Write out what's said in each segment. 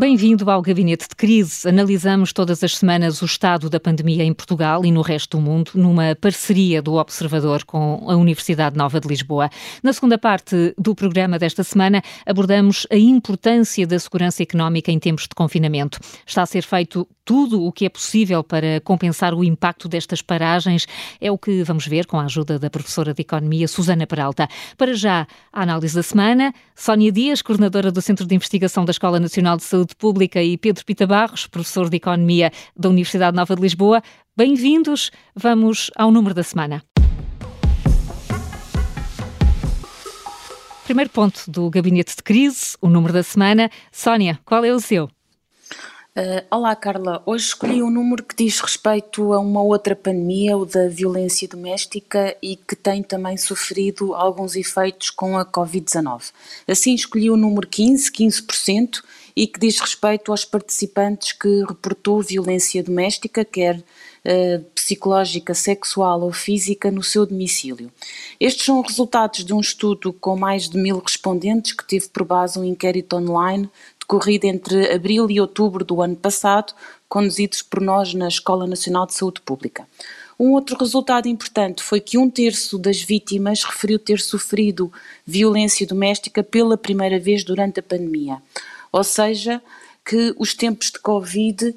Bem-vindo ao Gabinete de Crise. Analisamos todas as semanas o estado da pandemia em Portugal e no resto do mundo, numa parceria do Observador com a Universidade Nova de Lisboa. Na segunda parte do programa desta semana, abordamos a importância da segurança económica em tempos de confinamento. Está a ser feito tudo o que é possível para compensar o impacto destas paragens. É o que vamos ver com a ajuda da professora de Economia, Susana Peralta. Para já, a análise da semana, Sónia Dias, coordenadora do Centro de Investigação da Escola Nacional de Saúde Pública, e Pedro Pita Barros, professor de Economia da Universidade Nova de Lisboa. Bem-vindos. Vamos ao número da semana. Primeiro ponto do gabinete de crise, o número da semana. Sónia, qual é o seu? Uh, olá, Carla. Hoje escolhi um número que diz respeito a uma outra pandemia, o da violência doméstica, e que tem também sofrido alguns efeitos com a Covid-19. Assim, escolhi o número 15, 15%, e que diz respeito aos participantes que reportou violência doméstica, quer uh, psicológica, sexual ou física, no seu domicílio. Estes são resultados de um estudo com mais de mil respondentes que teve por base um inquérito online decorrido entre abril e outubro do ano passado, conduzidos por nós na Escola Nacional de Saúde Pública. Um outro resultado importante foi que um terço das vítimas referiu ter sofrido violência doméstica pela primeira vez durante a pandemia. Ou seja, que os tempos de Covid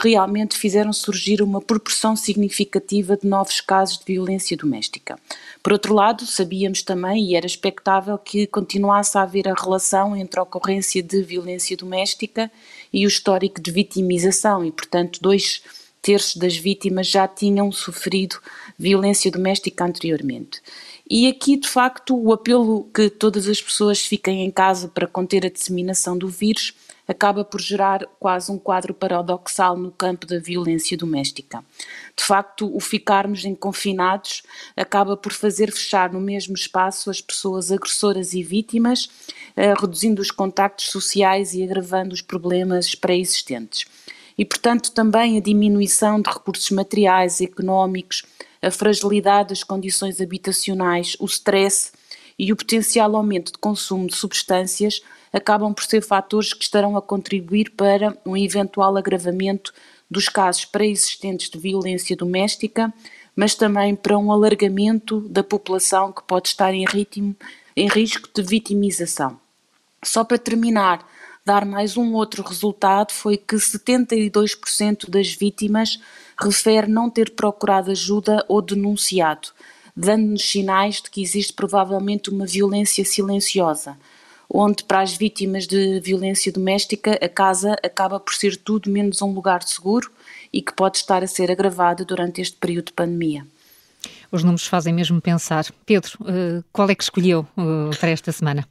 realmente fizeram surgir uma proporção significativa de novos casos de violência doméstica. Por outro lado, sabíamos também e era expectável que continuasse a haver a relação entre a ocorrência de violência doméstica e o histórico de vitimização, e, portanto, dois terços das vítimas já tinham sofrido violência doméstica anteriormente. E aqui, de facto, o apelo que todas as pessoas fiquem em casa para conter a disseminação do vírus acaba por gerar quase um quadro paradoxal no campo da violência doméstica. De facto, o ficarmos em confinados acaba por fazer fechar no mesmo espaço as pessoas agressoras e vítimas, eh, reduzindo os contactos sociais e agravando os problemas pré-existentes. E, portanto, também a diminuição de recursos materiais, económicos, a fragilidade das condições habitacionais, o stress e o potencial aumento de consumo de substâncias acabam por ser fatores que estarão a contribuir para um eventual agravamento dos casos pré-existentes de violência doméstica, mas também para um alargamento da população que pode estar em, ritmo, em risco de vitimização. Só para terminar, dar mais um outro resultado foi que 72% das vítimas refere não ter procurado ajuda ou denunciado, dando-nos sinais de que existe provavelmente uma violência silenciosa onde para as vítimas de violência doméstica a casa acaba por ser tudo menos um lugar seguro e que pode estar a ser agravada durante este período de pandemia. Os números fazem mesmo pensar. Pedro, eh, qual é que escolheu eh, para esta semana?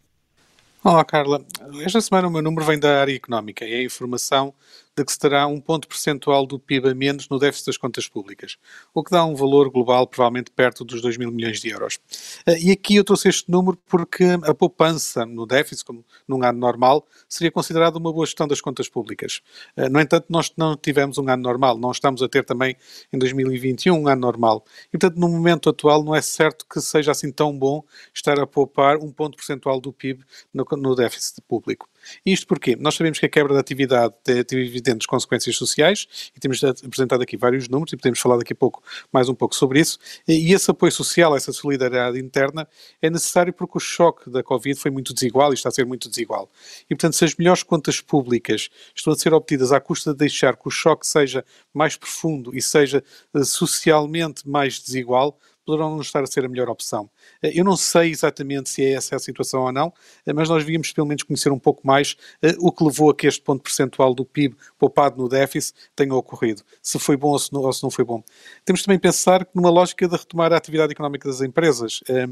Olá, Carla. Esta semana o meu número vem da área económica e é a informação de que se terá um ponto percentual do PIB a menos no déficit das contas públicas, o que dá um valor global provavelmente perto dos 2 mil milhões de euros. Eh, e aqui eu trouxe este número porque a poupança no déficit, como num ano normal, seria considerada uma boa gestão das contas públicas. Eh, no entanto, nós não tivemos um ano normal, não estamos a ter também em 2021 um ano normal. E, portanto, no momento atual não é certo que seja assim tão bom estar a poupar um ponto percentual do PIB no, no déficit público. Isto porque nós sabemos que a quebra da atividade tem, evidentes consequências sociais e temos apresentado aqui vários números e podemos falar daqui a pouco mais um pouco sobre isso. E esse apoio social, essa solidariedade interna é necessário porque o choque da Covid foi muito desigual e está a ser muito desigual. E portanto, se as melhores contas públicas estão a ser obtidas à custa de deixar que o choque seja mais profundo e seja eh, socialmente mais desigual, poderão não estar a ser a melhor opção. Eh, eu não sei exatamente se é essa a situação ou não, eh, mas nós devíamos pelo menos conhecer um pouco mais eh, o que levou a que este ponto percentual do PIB poupado no déficit tenha ocorrido. Se foi bom ou se não, ou se não foi bom. Temos também pensar numa lógica de retomar a atividade económica das empresas. É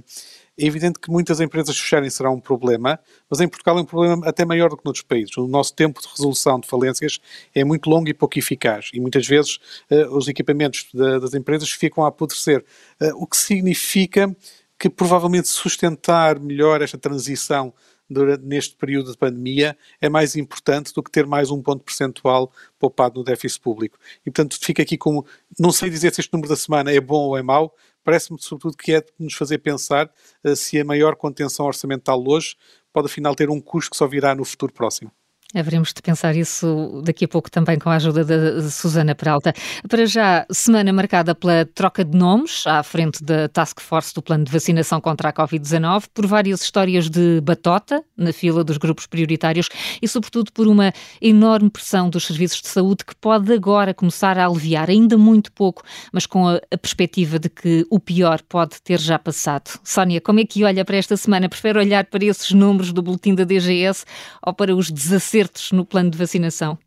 evidente que muitas empresas fecharem será um problema, mas em Portugal é um problema até maior do que noutros países. O nosso tempo de resolução de falências é muito longo e pouco eficaz e muitas vezes uh, os equipamentos da, das empresas ficam a apodrecer, uh, o que significa que provavelmente sustentar melhor esta transição durante, neste período de pandemia é mais importante do que ter mais um ponto percentual poupado no déficit público. E, portanto, fica aqui como. Não sei dizer se este número da semana é bom ou é mau, parece-me sobretudo que é de nos fazer pensar uh, se a maior contenção orçamental hoje pode afinal ter um custo que só virá no futuro próximo. Haveremos de pensar isso daqui a pouco também com a ajuda da Susana Peralta. Para já, semana marcada pela troca de nomes à frente da Task Force do Plano de Vacinação contra a Covid-19, por várias histórias de batota na fila dos grupos prioritários e, sobretudo, por uma enorme pressão dos serviços de saúde que pode agora começar a aliviar, ainda muito pouco, mas com a, a perspectiva de que o pior pode ter já passado. Sónia, como é que olha para esta semana? Prefere olhar para esses números do boletim da DGS ou para os desacertos acertos no plano de vacinação?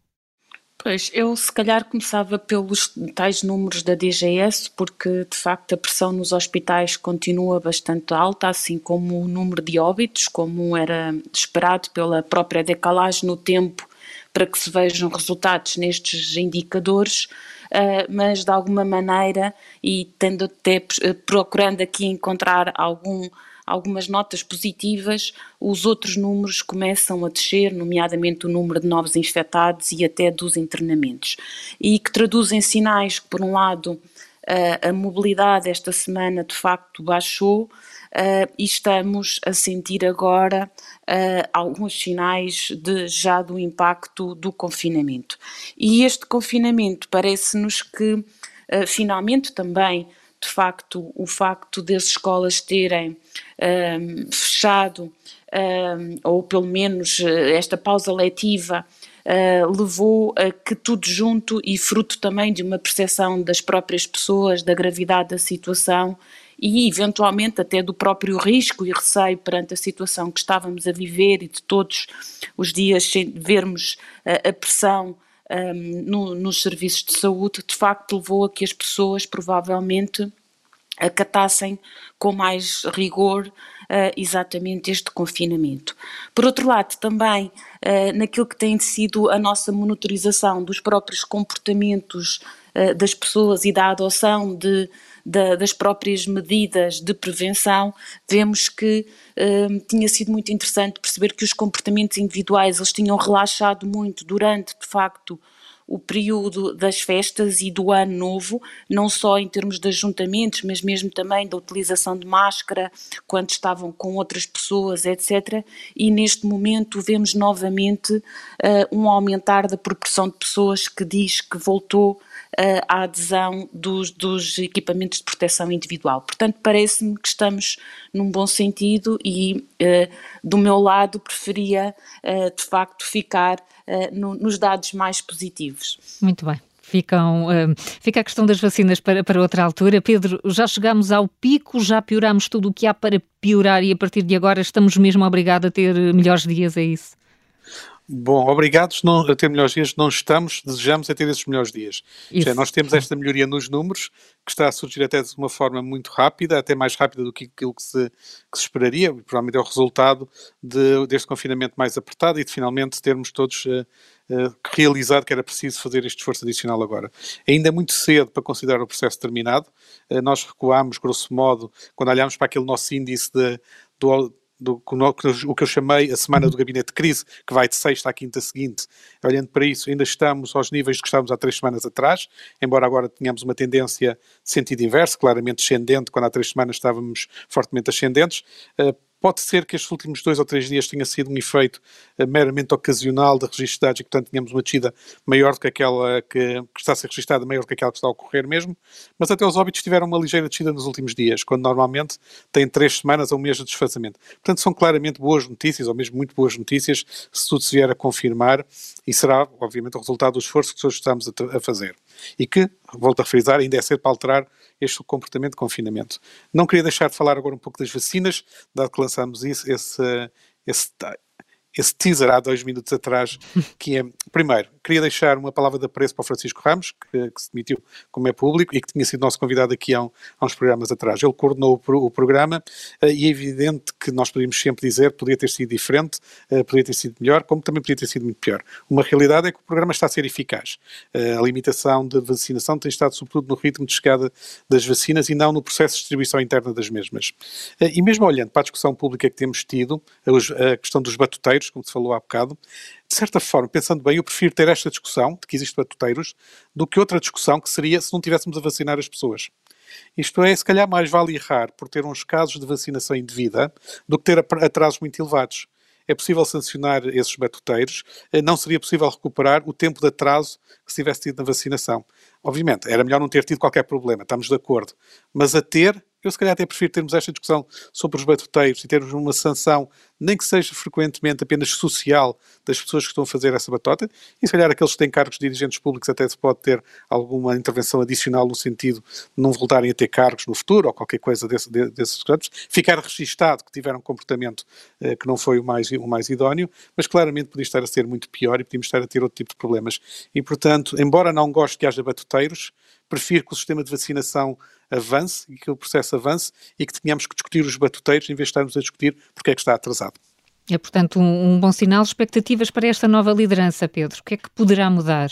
Pois, eu se calhar começava pelos tais números da DGS, porque de facto a pressão nos hospitais continua bastante alta, assim como o número de óbitos, como era esperado pela própria decalagem no tempo para que se vejam resultados nestes indicadores, uh, mas de alguma maneira, e tendo até procurando aqui encontrar algum algumas notas positivas, os outros números começam a descer, nomeadamente o número de novos infectados e até dos internamentos, e que traduzem sinais que, por um lado, a mobilidade esta semana de facto baixou, Uh, e estamos a sentir agora uh, alguns sinais de, já do impacto do confinamento. E este confinamento parece-nos que finalmente também de facto, o facto das escolas terem um, fechado, um, ou pelo menos eh, esta pausa letiva, Uh, levou a que tudo junto e fruto também de uma percepção das próprias pessoas da gravidade da situação e eventualmente até do próprio risco e receio perante a situação que estávamos a viver e de todos os dias vermos uh, a pressão um, no, nos serviços de saúde, de facto levou a que as pessoas provavelmente acatassem com mais rigor uh, exatamente este confinamento. Por outro lado, também uh, naquilo que tem sido a nossa monitorização dos próprios comportamentos uh, das pessoas e da adoção de, de, das próprias medidas de prevenção, vemos que tinha sido muito interessante perceber que os comportamentos individuais eles tinham relaxado muito durante, de facto, o período das festas e do ano novo, não só em termos de ajuntamentos, mas mesmo também da utilização de máscara quando estavam com outras pessoas, etc. E neste momento vemos novamente uh, um aumentar da proporção de pessoas que diz que voltou uh, à adesão dos, dos, equipamentos de proteção individual. Portanto, parece-me que estamos num bom sentido e, uh, do meu lado, preferia de facto ficar uh, no, nos dados mais positivos. Muito bem. Ficam, uh, fica a questão das vacinas para, para outra altura. Pedro, já chegamos ao pico, já pioramos tudo o que há para piorar e a partir de agora estamos mesmo obrigados a ter melhores dias, é isso? Bom, obrigados não, a ter melhores dias, não estamos, desejamos a ter esses melhores dias. Seja, nós temos esta melhoria nos números, que está a surgir até de uma forma muito rápida, até mais rápida do que aquilo que se, que se esperaria, provavelmente é o resultado de, deste confinamento mais apertado e de finalmente termos todos uh, uh, realizado que era preciso fazer este esforço adicional agora. Ainda é muito cedo para considerar o processo terminado, uh, nós recuámos, grosso modo, quando olhámos para aquele nosso índice de, do do, o que eu chamei a semana do gabinete de crise, que vai de sexta à quinta seguinte. Olhando para isso, ainda estamos aos níveis que estávamos há três semanas atrás, embora agora tenhamos uma tendência de sentido inverso, claramente descendente, quando há três semanas estávamos fortemente ascendentes. Pode ser que estes últimos dois ou três dias tenha sido um efeito uh, meramente ocasional de dados e que, portanto, tínhamos uma descida maior do que aquela que, que, está a ser registada, maior do que aquela que está a ocorrer mesmo, mas até os óbitos tiveram uma ligeira descida nos últimos dias, quando normalmente têm três semanas ou um mês de desfazamento. Portanto, são claramente boas notícias, ou mesmo muito boas notícias, se tudo se vier a confirmar, e será, obviamente, o resultado do esforço que todos estamos a, a fazer. E que, volto a frisar, ainda é cedo para alterar este comportamento de confinamento. Não queria deixar de falar agora um pouco das vacinas, dado que lançamos isso, esse, esse, esse teaser há dois minutos atrás, que é, primeiro, queria deixar uma palavra de apreço para o Francisco Ramos, que, que se demitiu como é público e que tinha sido nosso convidado aqui há, um, há uns programas atrás. Ele coordenou o, o programa uh, e é evidente que nós podíamos sempre dizer que podia ter sido diferente, uh, podia ter sido melhor, como também podia ter sido muito pior. Uma realidade é que o programa está a ser eficaz. Uh, a limitação de vacinação tem estado sobretudo no ritmo de chegada das vacinas e não no processo de distribuição interna das mesmas. e mesmo olhando para a discussão pública que temos tido, a, a questão dos batuteiros, como se falou há bocado, de certa forma, pensando bem, eu prefiro ter esta discussão, de que existem batuteiros, do que outra discussão que seria se não tivéssemos a vacinar as pessoas. Isto é, se calhar mais vale errar por ter uns casos de vacinação indevida do que ter atrasos muito elevados. é possível sancionar esses batuteiros, eh, não seria possível recuperar o tempo de atraso que se tivesse tido na vacinação. Obviamente, era melhor não ter tido qualquer problema, estamos de acordo, mas a ter eu, se calhar, até prefiro termos esta discussão sobre os batuteiros e termos uma sanção, nem que seja frequentemente apenas social, das pessoas que estão a fazer essa batota. E, se calhar, aqueles que têm cargos de dirigentes públicos até se pode ter alguma intervenção adicional no sentido de não voltarem a ter cargos no futuro ou qualquer coisa desse, desses campos. Ficar registado que tiveram um comportamento eh, que não foi o mais, o mais idóneo, mas claramente podia estar a ser muito pior e podíamos estar a ter outro tipo de problemas. E, portanto, embora não goste que haja batuteiros, prefiro que o sistema de vacinação avance e que o processo avance e que tenhamos que discutir os batuteiros em vez de estarmos a discutir porque é que está atrasado. É, portanto, um, um bom sinal. Expectativas para esta nova liderança, Pedro. O que é que poderá mudar?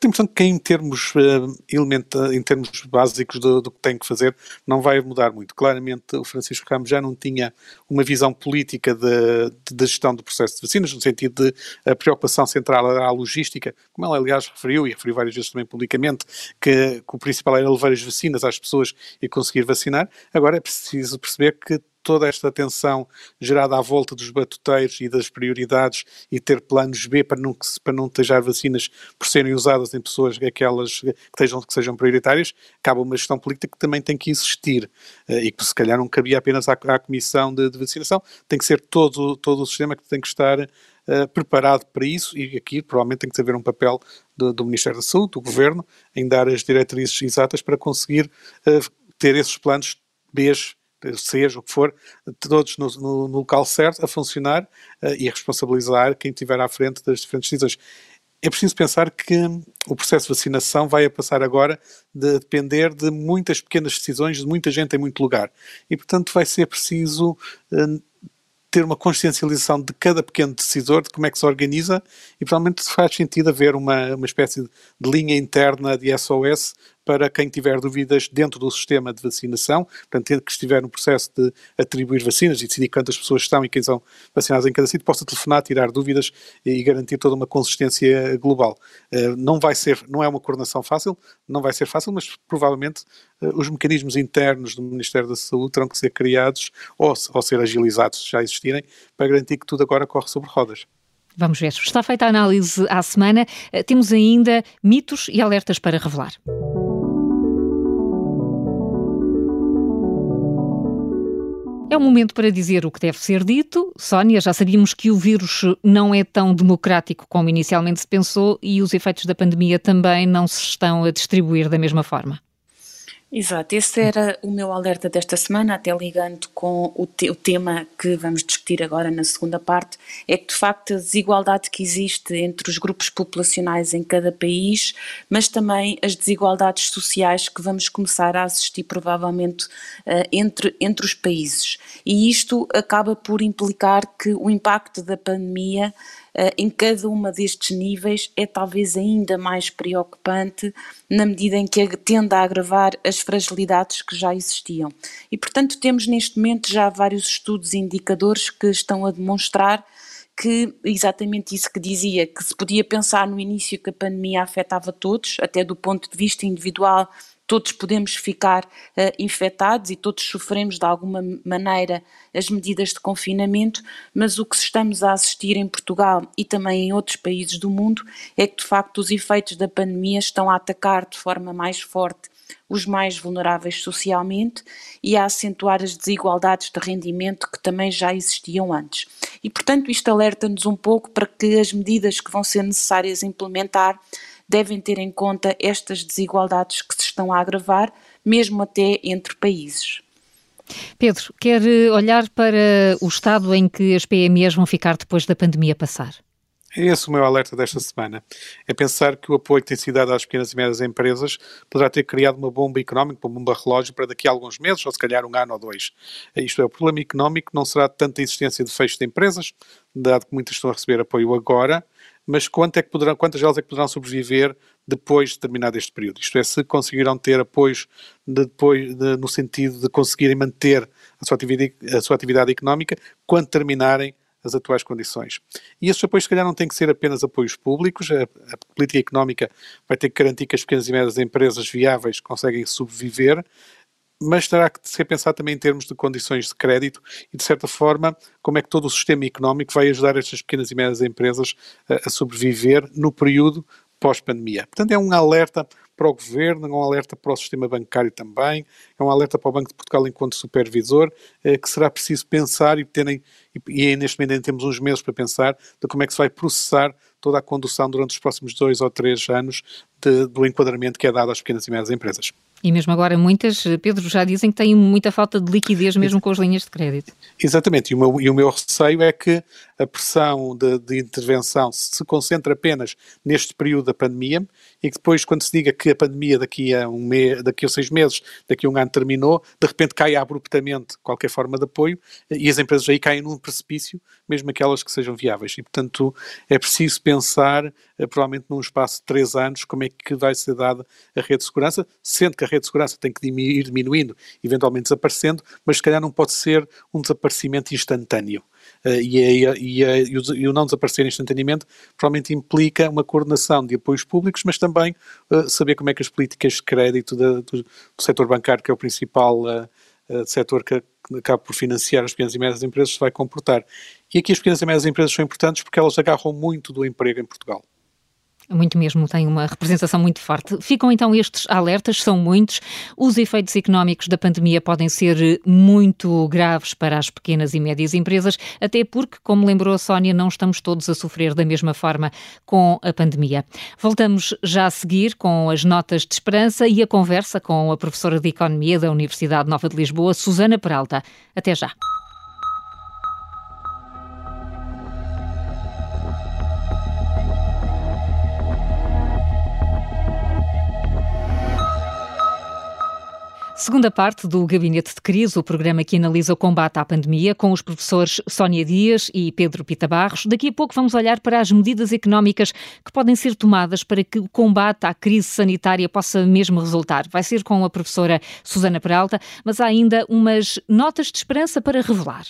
Tenho a impressão que em termos, uh, em termos básicos do, do, que tem que fazer, não vai mudar muito. Claramente, o Francisco Ramos já não tinha uma visão política da gestão do processo de vacinas, no sentido de a preocupação central era a logística, como ele, aliás, referiu, e referiu várias vezes também publicamente, que, que o principal era levar as vacinas às pessoas e conseguir vacinar. Agora é preciso perceber que toda esta atenção gerada à volta dos batuteiros e das prioridades e ter planos B para não, para não vacinas por serem usadas em pessoas aquelas que, que sejam prioritárias, acaba uma gestão política que também tem que existir. Eh, e que se calhar não cabia apenas à, à Comissão de, de, Vacinação, tem que ser todo, todo o sistema que tem que estar uh, preparado para isso. E aqui provavelmente tem que haver um papel do, do Ministério da Saúde, do Governo, em dar as diretrizes exatas para conseguir uh, ter esses planos B seja o que for, todos no, no, no local certo, a funcionar uh, e a responsabilizar quem estiver à frente das diferentes decisões. É preciso pensar que o processo de vacinação vai a passar agora de depender de muitas pequenas decisões de muita gente em muito lugar. E, portanto, vai ser preciso uh, ter uma consciencialização de cada pequeno decisor, de como é que se organiza, e provavelmente faz sentido haver uma, uma espécie de linha interna de SOS para quem tiver dúvidas dentro do sistema de vacinação, portanto, que estiver no processo de atribuir vacinas e decidir quantas pessoas estão e quem são vacinadas em cada sítio, possa telefonar, tirar dúvidas e garantir toda uma consistência global. Eh, não vai ser, não é uma coordenação fácil, não vai ser fácil, mas provavelmente eh, os mecanismos internos do Ministério da Saúde terão que ser criados ou, ou ser agilizados, se já existirem, para garantir que tudo agora corre sobre rodas. Vamos ver. Está feita a análise à semana. Eh, temos ainda mitos e alertas para revelar. É o momento para dizer o que deve ser dito. Sónia, já sabíamos que o vírus não é tão democrático como inicialmente se pensou e os efeitos da pandemia também não se estão a distribuir da mesma forma. Exato, esse era o meu alerta desta semana, até ligando com o, te o, tema que vamos discutir agora na segunda parte, é que de facto a desigualdade que existe entre os grupos populacionais em cada país, mas também as desigualdades sociais que vamos começar a assistir provavelmente uh, entre, entre os países. E isto acaba por implicar que o impacto da pandemia eh, em cada uma destes níveis é talvez ainda mais preocupante na medida em que tende a agravar as fragilidades que já existiam. E, portanto, temos neste momento já vários estudos e indicadores que estão a demonstrar que exatamente isso que dizia, que se podia pensar no início que a pandemia afetava todos, até do ponto de vista individual todos podemos ficar uh, infectados e todos sofremos de alguma maneira as medidas de confinamento, mas o que estamos a assistir em Portugal e também em outros países do mundo é que de facto os efeitos da pandemia estão a atacar de forma mais forte os mais vulneráveis socialmente e a acentuar as desigualdades de rendimento que também já existiam antes. E, portanto, isto alerta-nos um pouco para que as medidas que vão ser necessárias implementar devem ter em conta estas desigualdades que se estão a agravar, mesmo até entre países. Pedro, quer olhar para o estado em que as PMEs vão ficar depois da pandemia passar? É esse o meu alerta desta semana. É pensar que o apoio que tem sido dado às pequenas e médias empresas poderá ter criado uma bomba económica, uma bomba relógio para daqui a alguns meses, ou se calhar um ano ou dois. Isto é, o problema económico não será tanta existência de fecho de empresas, dado que muitas estão a receber apoio agora, mas quanto é que poderão, quantas delas é que poderão sobreviver depois de terminado este período? Isto é, se conseguirão ter apoios de, depois, de, no sentido de conseguirem manter a sua, atividade, a sua atividade económica quando terminarem as atuais condições. E esses apoios, se calhar, não têm que ser apenas apoios públicos, a, a política económica vai ter que garantir que as pequenas e médias empresas viáveis conseguem sobreviver, mas terá que ser pensado também em termos de condições de crédito e, de certa forma, como é que todo o sistema económico vai ajudar estas pequenas e médias empresas a, a sobreviver no período pós-pandemia. Portanto, é um alerta para o governo, é um alerta para o sistema bancário também, é um alerta para o Banco de Portugal enquanto supervisor, eh, que será preciso pensar e terem, e, e neste momento ainda temos uns meses para pensar de como é que se vai processar toda a condução durante os próximos dois ou três anos de, do enquadramento que é dado às pequenas e médias empresas. E mesmo agora muitas, Pedro, já dizem que têm muita falta de liquidez mesmo com as linhas de crédito. Exatamente, e o meu, e o meu receio é que a pressão de, de, intervenção se concentre apenas neste período da pandemia e que depois, quando se diga que a pandemia daqui a, um mês, daqui a seis meses, daqui a um ano terminou, de repente caia abruptamente qualquer forma de apoio e as empresas aí caem num precipício, mesmo aquelas que sejam viáveis. E, portanto, é preciso pensar, eh, provavelmente num espaço de três anos, como é que vai ser dada a rede de segurança, sendo que a rede de segurança tem que ir diminuindo, eventualmente desaparecendo, mas se calhar não pode ser um desaparecimento instantâneo. Uh, e, a, e, a, e, o, e, o, não desaparecer instantaneamente provavelmente implica uma coordenação de apoios públicos, mas também uh, saber como é que as políticas de crédito do, do, setor bancário, que é o principal uh, setor que acaba por financiar as pequenas e médias empresas, se vai comportar. E aqui as pequenas e médias empresas são importantes porque elas agarram muito do emprego em Portugal. Muito mesmo, tem uma representação muito forte. Ficam então estes alertas, são muitos. Os efeitos económicos da pandemia podem ser muito graves para as pequenas e médias empresas, até porque, como lembrou a Sónia, não estamos todos a sofrer da mesma forma com a pandemia. Voltamos já a seguir com as notas de esperança e a conversa com a professora de Economia da Universidade Nova de Lisboa, Susana Peralta. Até já. Segunda parte do Gabinete de Crise, o programa que analisa o combate à pandemia, com os professores Sónia Dias e Pedro Pita Barros. Daqui a pouco vamos olhar para as medidas económicas que podem ser tomadas para que o combate à crise sanitária possa mesmo resultar. Vai ser com a professora Susana Peralta, mas há ainda umas notas de esperança para revelar.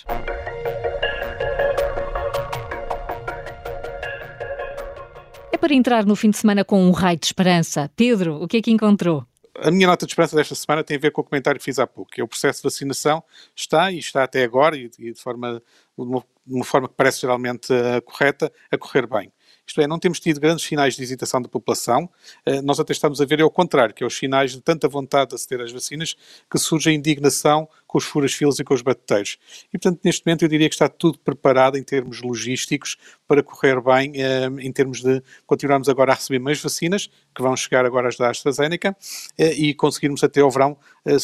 É para entrar no fim de semana com um raio de esperança. Pedro, o que é que encontrou? A minha nota de esperança desta semana tem a ver com o comentário que fiz há pouco, que é o processo de vacinação está, e está até agora, e, de, forma, de, uma, de uma forma que parece geralmente uh, correta, a correr bem. Isto é, não temos tido grandes sinais de hesitação da população, uh, nós até estamos a ver é o contrário, que é os sinais de tanta vontade de aceder às vacinas que surge a indignação com os furas-filas e com os batuteiros. E, portanto, neste momento eu diria que está tudo preparado em termos logísticos para correr bem, eh, em termos de continuarmos agora a receber mais vacinas, que vão chegar agora as da AstraZeneca, eh, e conseguirmos até ao verão eh,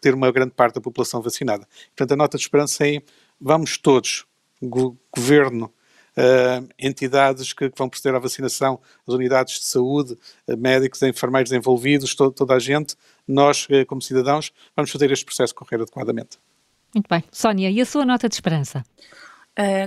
ter uma grande parte da população vacinada. Portanto, a nota de esperança é vamos todos, go governo, Uh, entidades que, que, vão proceder à vacinação, as unidades de saúde, uh, médicos, enfermeiros envolvidos, to toda a gente, nós, uh, como cidadãos, vamos fazer este processo correr adequadamente. Muito bem. Sónia, e a sua nota de esperança?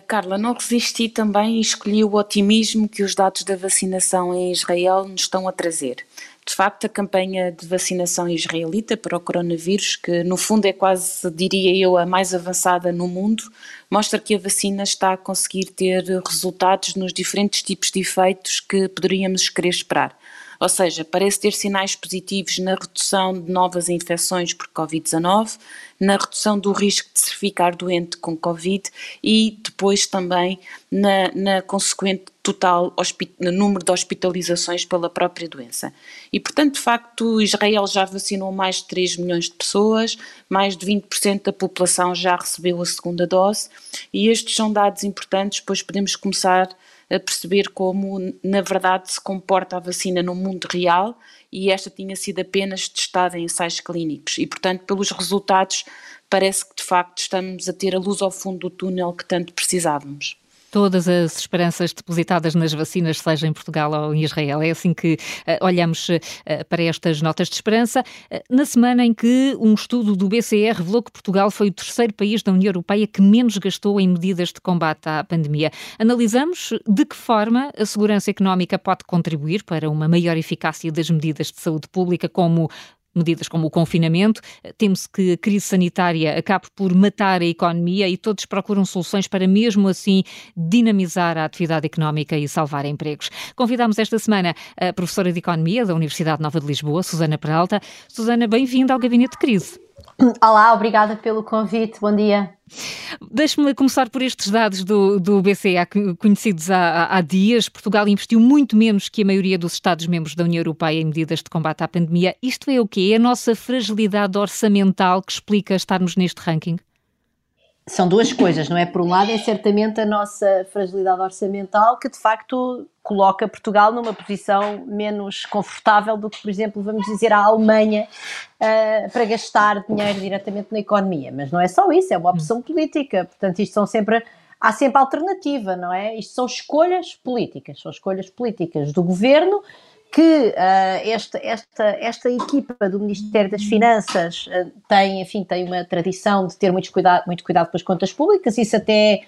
Carla, não resisti também e escolhi o otimismo que os dados da vacinação em Israel nos estão a trazer. De facto, a campanha de vacinação israelita para o coronavírus, que no fundo é quase, diria eu, a mais avançada no mundo, mostra que a vacina está a conseguir ter resultados nos diferentes tipos de efeitos que poderíamos querer esperar. Ou seja, parece ter sinais positivos na redução de novas infecções por Covid-19, na redução do risco de se ficar doente com Covid e depois também na, na consequente total número de hospitalizações pela própria doença. E, portanto, de facto, Israel já vacinou mais de 3 milhões de pessoas, mais de 20% da população já recebeu a segunda dose, e estes são dados importantes, pois podemos começar a perceber como, na verdade, se comporta a vacina no mundo real e esta tinha sido apenas testada em ensaios clínicos. E, portanto, pelos resultados, parece que de facto estamos a ter a luz ao fundo do túnel que tanto precisávamos todas as esperanças depositadas nas vacinas, seja em Portugal ou em Israel. É assim que uh, olhamos uh, para estas notas de esperança. Uh, na semana em que um estudo do BCE revelou que Portugal foi o terceiro país da União Europeia que menos gastou em medidas de combate à pandemia. Analisamos de que forma a segurança económica pode contribuir para uma maior eficácia das medidas de saúde pública, como medidas como o confinamento. Temos que a crise sanitária acabe por matar a economia e todos procuram soluções para, mesmo assim, dinamizar a atividade económica e salvar empregos. Convidamos esta semana a professora de Economia da Universidade Nova de Lisboa, Susana Peralta. Susana, bem-vinda ao Gabinete de Crise. Olá, obrigada pelo convite. Bom dia. Deixe-me começar por estes dados do, do BCE, conhecidos há, há, dias. Portugal investiu muito menos que a maioria dos Estados-membros da União Europeia em medidas de combate à pandemia. Isto é o quê? É a nossa fragilidade orçamental que explica estarmos neste ranking? São duas coisas, não é? Por um lado, é certamente a nossa fragilidade orçamental que de facto coloca Portugal numa posição menos confortável do que, por exemplo, vamos dizer, a Alemanha uh, para gastar dinheiro diretamente na economia. Mas não é só isso, é uma opção política. Portanto, isto são sempre. Há sempre alternativa, não é? Isto são escolhas políticas, são escolhas políticas do governo que uh, esta, esta, esta equipa do Ministério das Finanças uh, tem, enfim, tem uma tradição de ter muito cuidado, muito cuidado com as contas públicas, isso até,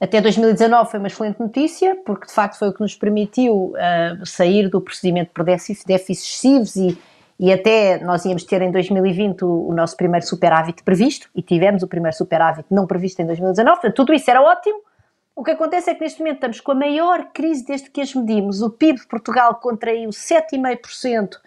até 2019 foi uma excelente notícia, porque de facto foi o que nos permitiu uh, sair do procedimento por déficits, excessivos e, e até nós íamos ter em 2020 o, o nosso primeiro superávit previsto, e tivemos o primeiro superávit não previsto em 2019, portanto tudo isso era ótimo, o que acontece é que neste momento estamos com a maior crise desde que as medimos. O PIB de Portugal contraiu 7,5%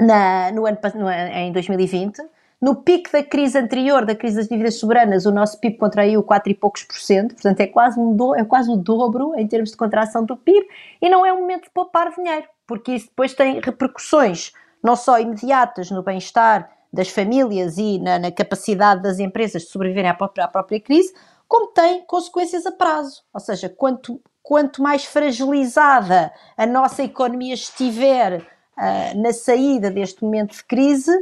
na, no ano, no, em 2020. No pico da crise anterior, da crise das dívidas soberanas, o nosso PIB contraiu 4 e poucos por cento, portanto é quase, um do, é quase o dobro em termos de contração do PIB, e não é o momento de poupar dinheiro, porque isso depois tem repercussões não só imediatas no bem-estar das famílias e na, na, capacidade das empresas de sobreviverem à própria, à própria crise, como tem consequências a prazo. Ou seja, quanto, quanto mais fragilizada a nossa economia estiver uh, na saída deste momento de crise,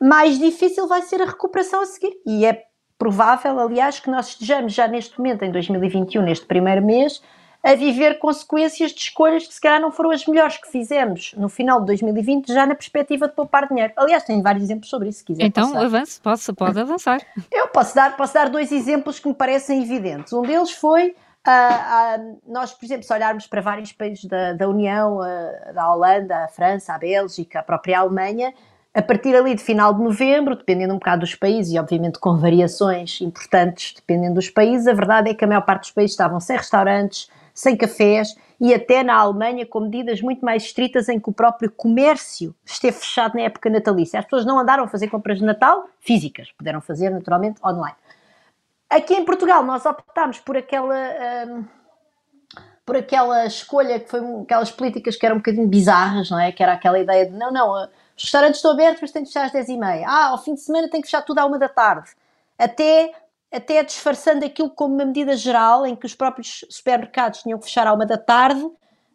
mais difícil vai ser a recuperação a seguir. E é provável, aliás, que nós estejamos já neste momento, em 2021, neste primeiro mês, a viver consequências de escolhas que se calhar não foram as melhores que fizemos no final de 2020, já na perspectiva de poupar dinheiro. Aliás, tenho vários exemplos sobre isso, se quiser. Então, avance, posso, pode avançar. Eu posso dar, posso dar dois exemplos que me parecem evidentes. Um deles foi Uh, uh, nós, por exemplo, se olharmos para vários países da, da União, uh, da Holanda, a França, a Bélgica, a própria Alemanha, a partir ali de final de novembro, dependendo um bocado dos países e obviamente com variações importantes dependendo dos países, a verdade é que a maior parte dos países estavam sem restaurantes, sem cafés e até na Alemanha com medidas muito mais estritas em que o próprio comércio esteve fechado na época natalícia. As pessoas não andaram a fazer compras de Natal físicas, puderam fazer naturalmente online. Aqui em Portugal nós optámos por aquela hum, por aquela escolha que foi aquelas políticas que eram um bocadinho bizarras, não é? Que era aquela ideia de não, não, os restaurantes estão abertos, mas têm que fechar às 10h30. Ah, ao fim de semana tem que fechar tudo à uma da tarde. Até até disfarçando aquilo como uma medida geral, em que os próprios supermercados tinham que fechar à uma da tarde,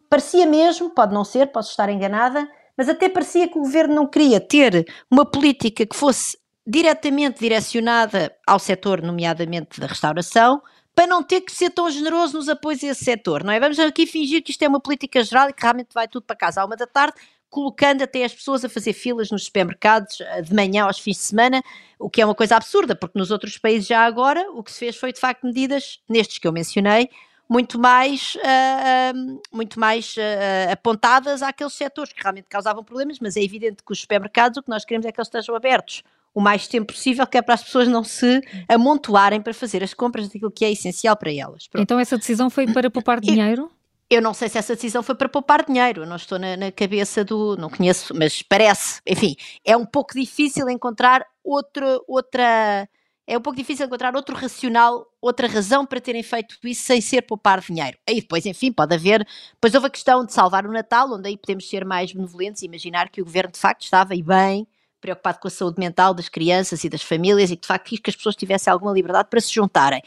parecia mesmo, pode não ser, posso estar enganada, mas até parecia que o governo não queria ter uma política que fosse diretamente direcionada ao setor, nomeadamente da restauração, para não ter que ser tão generoso nos apoios a esse setor, não é? Vamos aqui fingir que isto é uma política geral e que realmente vai tudo para casa à uma da tarde, colocando até as pessoas a fazer filas nos supermercados eh, de manhã aos fins de semana, o que é uma coisa absurda, porque nos outros países já agora o que se fez foi de facto medidas, nestes que eu mencionei, muito mais, uh, muito mais uh, apontadas àqueles setores que realmente causavam problemas, mas é evidente que os supermercados o que nós queremos é que eles estejam abertos o mais tempo possível, que é para as pessoas não se amontoarem para fazer as compras daquilo que é essencial para elas. Pronto. Então essa decisão foi para poupar dinheiro? Eu não sei se essa decisão foi para poupar dinheiro, eu não estou na, na, cabeça do. não conheço, mas parece. Enfim, é um pouco difícil encontrar outra. outra é um pouco difícil encontrar outro racional, outra razão para terem feito isso sem ser poupar dinheiro. Aí depois, enfim, pode haver. Depois houve a questão de salvar o Natal, onde aí podemos ser mais benevolentes e imaginar que o governo de facto estava e bem preocupado com a saúde mental das crianças e das famílias e que de facto quis que as pessoas tivessem alguma liberdade para se juntarem.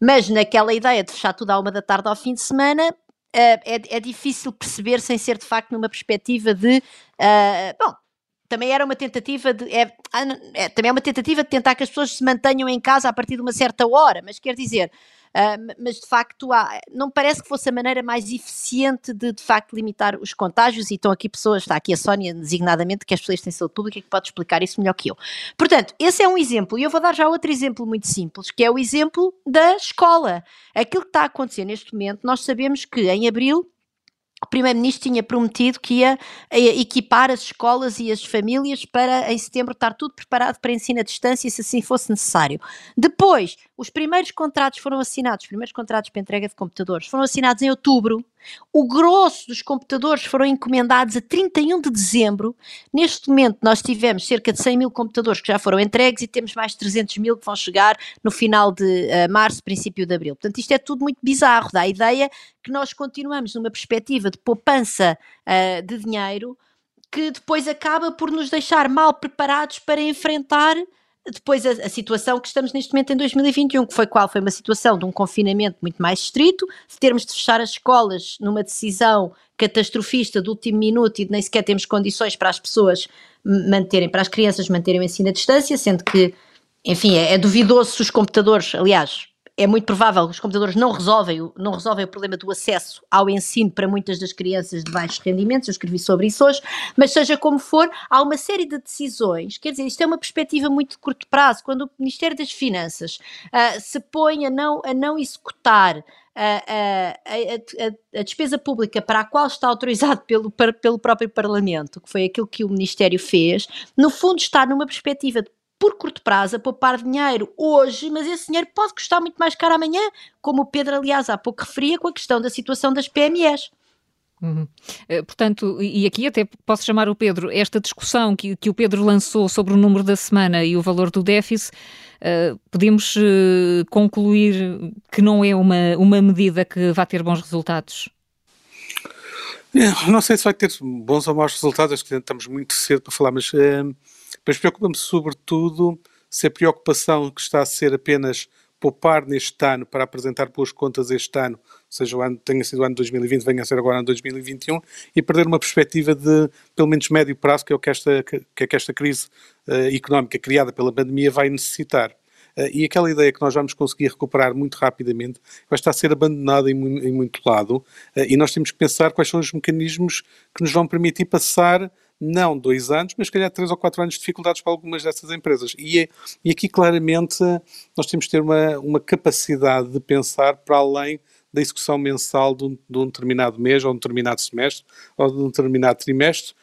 Mas naquela ideia de fechar tudo à uma da tarde ao fim de semana, é, é, difícil perceber sem ser de facto numa perspectiva de. Uh, bom, também era uma tentativa de. É, é, também é uma tentativa de tentar que as pessoas se mantenham em casa a partir de uma certa hora, mas quer dizer, Uh, mas de facto há, não parece que fosse a maneira mais eficiente de de facto limitar os contágios e estão aqui pessoas, está aqui a Sónia designadamente, que é especialista em saúde pública, que pode explicar isso melhor que eu. Portanto, esse é um exemplo e eu vou dar já outro exemplo muito simples, que é o exemplo da escola. Aquilo que está a acontecer neste momento, nós sabemos que em abril o Primeiro-Ministro tinha prometido que ia eh, equipar as escolas e as famílias para em setembro estar tudo preparado para ensino à distância, se assim fosse necessário. Depois, os primeiros contratos foram assinados, os primeiros contratos para entrega de computadores foram assinados em outubro O grosso dos computadores foram encomendados a 31 de dezembro. Neste momento, nós tivemos cerca de 100 mil computadores que já foram entregues e temos mais 300 mil que vão chegar no final de uh, março, princípio de abril. Portanto, isto é tudo muito bizarro. Dá a ideia que nós continuamos numa perspectiva de poupança uh, de dinheiro que depois acaba por nos deixar mal preparados para enfrentar depois a, a, situação que estamos neste momento em 2021, que foi qual? Foi uma situação de um confinamento muito mais estrito, de termos de fechar as escolas numa decisão catastrofista do último minuto e de nem sequer temos condições para as pessoas manterem, para as crianças manterem o ensino à distância, sendo que, enfim, é, é duvidoso se os computadores, aliás, é muito provável que os computadores não resolvem, não resolvem o problema do acesso ao ensino para muitas das crianças de baixos rendimentos, eu escrevi sobre isso hoje, mas seja como for, há uma série de decisões, quer dizer, isto é uma perspectiva muito de curto prazo, quando o Ministério das Finanças uh, se põe a não, a não executar a, a, a, a, despesa pública para a qual está autorizado pelo, pelo próprio Parlamento, que foi aquilo que o Ministério fez, no fundo está numa perspectiva de por curto prazo a poupar dinheiro hoje, mas esse dinheiro pode custar muito mais caro amanhã, como o Pedro, aliás, há pouco referia com a questão da situação das PMEs. Uhum. Eh, portanto, e aqui até posso chamar o Pedro, esta discussão que, que o Pedro lançou sobre o número da semana e o valor do déficit, uh, podemos uh, concluir que não é uma, uma medida que vai ter bons resultados? Não sei se vai ter bons ou maus resultados, acho que estamos muito cedo para falar, mas mas preocupa-me sobretudo se a preocupação que está a ser apenas poupar neste ano para apresentar boas contas este ano, seja o ano tenha sido o ano de 2020, venha a ser agora o ano de 2021, e perder uma perspectiva de pelo menos médio prazo, que é o que esta, que, que esta crise uh, económica criada pela pandemia vai necessitar. Uh, e aquela ideia que nós vamos conseguir recuperar muito rapidamente vai estar a ser abandonada em, em muito lado, uh, e nós temos que pensar quais são os mecanismos que nos vão permitir passar não dois anos, mas se calhar três ou quatro anos de dificuldades para algumas dessas empresas. E, é, e aqui claramente nós temos que ter uma, uma capacidade de pensar para além da execução mensal de um, de um determinado mês, ou de um determinado semestre, ou de um determinado trimestre,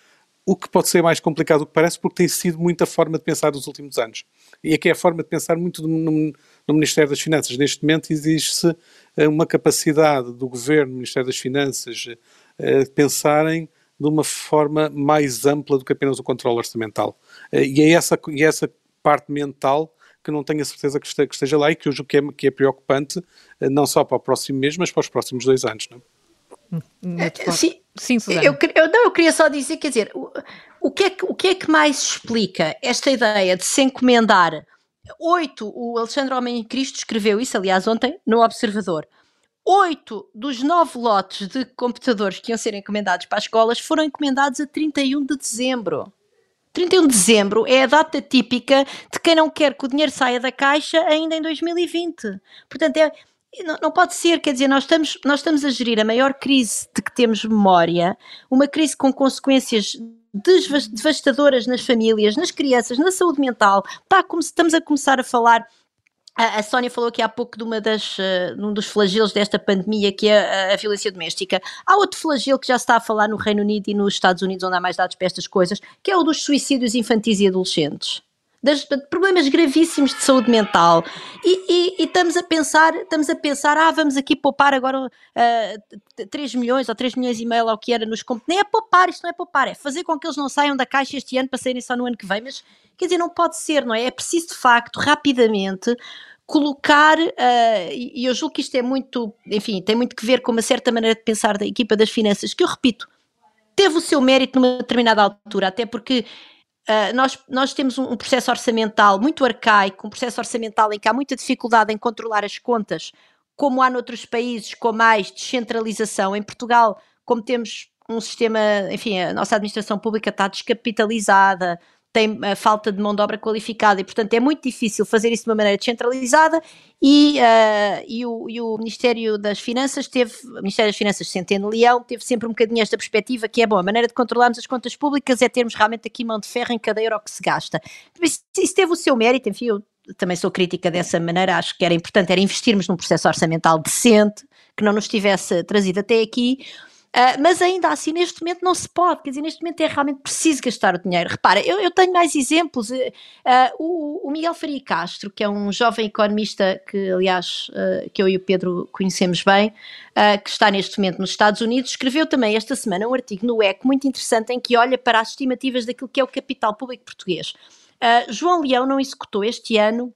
o que pode ser mais complicado do que parece, porque tem sido muita forma de pensar dos últimos anos. E aqui é a forma de pensar muito no, no Ministério das Finanças. Neste momento existe eh, uma capacidade do Governo, do Ministério das Finanças, eh, de pensarem de uma forma mais ampla do que apenas o controle orçamental. Eh, e é essa, e é essa parte mental que não tenho a certeza que esteja, que esteja lá e que eu julgo que é, que é preocupante, eh, não só para o próximo mês, mas para os próximos dois anos. Não? É? Eh, sim, Sim Susana. Eu, eu, não, eu queria só dizer, quer dizer, o, o, que é que, o que é que mais explica esta ideia de se encomendar oito, o Alexandre Homem Cristo escreveu isso, aliás, ontem, no Observador, oito dos nove lotes de computadores que iam ser encomendados para as escolas foram encomendados a 31 de dezembro. 31 de dezembro é a data típica de quem não quer que o dinheiro saia da caixa ainda em 2020. Portanto, é, não, não, pode ser, quer dizer, nós estamos, nós estamos a gerir a maior crise de que temos memória, uma crise com consequências devastadoras nas famílias, nas crianças, na saúde mental. Está, estamos a começar a falar a, Sónia falou aqui há pouco de uma das, uh, um dos flagelos desta pandemia, que é a, a, violência doméstica. Há outro flagelo que já está a falar no Reino Unido e nos Estados Unidos, onde há mais dados para estas coisas, que é o dos suicídios infantis e adolescentes. De problemas gravíssimos de saúde mental e, e, e, estamos a pensar estamos a pensar, ah, vamos aqui poupar agora uh, 3 milhões ou 3 milhões e meio ao que era nos nem é poupar, isto não é poupar, é fazer com que eles não saiam da caixa este ano para saírem só no ano que vem, mas quer dizer, não pode ser, não é? É preciso de facto, rapidamente colocar, uh, e eu julgo que isto é muito, enfim, tem muito que ver com uma certa maneira de pensar da equipa das finanças, que eu repito, teve o seu mérito numa determinada altura, até porque uh, nós, nós temos um, um, processo orçamental muito arcaico, um processo orçamental em que há muita dificuldade em controlar as contas, como há noutros países com mais descentralização. Em Portugal, como temos um sistema, enfim, a nossa administração pública está descapitalizada, tem a falta de mão de obra qualificada e, portanto, é muito difícil fazer isso de uma maneira descentralizada e, uh, e, o, e o, Ministério das Finanças teve, o Ministério das Finanças Centeno Leão teve sempre um bocadinho esta perspectiva que é bom, a maneira de controlarmos as contas públicas é termos realmente aqui mão de ferro em cada euro que se gasta. Isso, isso teve o seu mérito, enfim, eu também sou crítica dessa maneira, acho que era importante era investirmos num processo orçamental decente, que não nos tivesse trazido até aqui, Uh, mas ainda assim, neste momento não se pode, quer dizer, neste momento é realmente preciso gastar o dinheiro. Repara, eu, eu tenho mais exemplos. Uh, o, o, Miguel Faria Castro, que é um jovem economista que, aliás, uh, que eu e o Pedro conhecemos bem, que está neste momento nos Estados Unidos, escreveu também esta semana um artigo no ECO muito interessante em que olha para as estimativas daquilo que é o capital público português. João Leão não executou este ano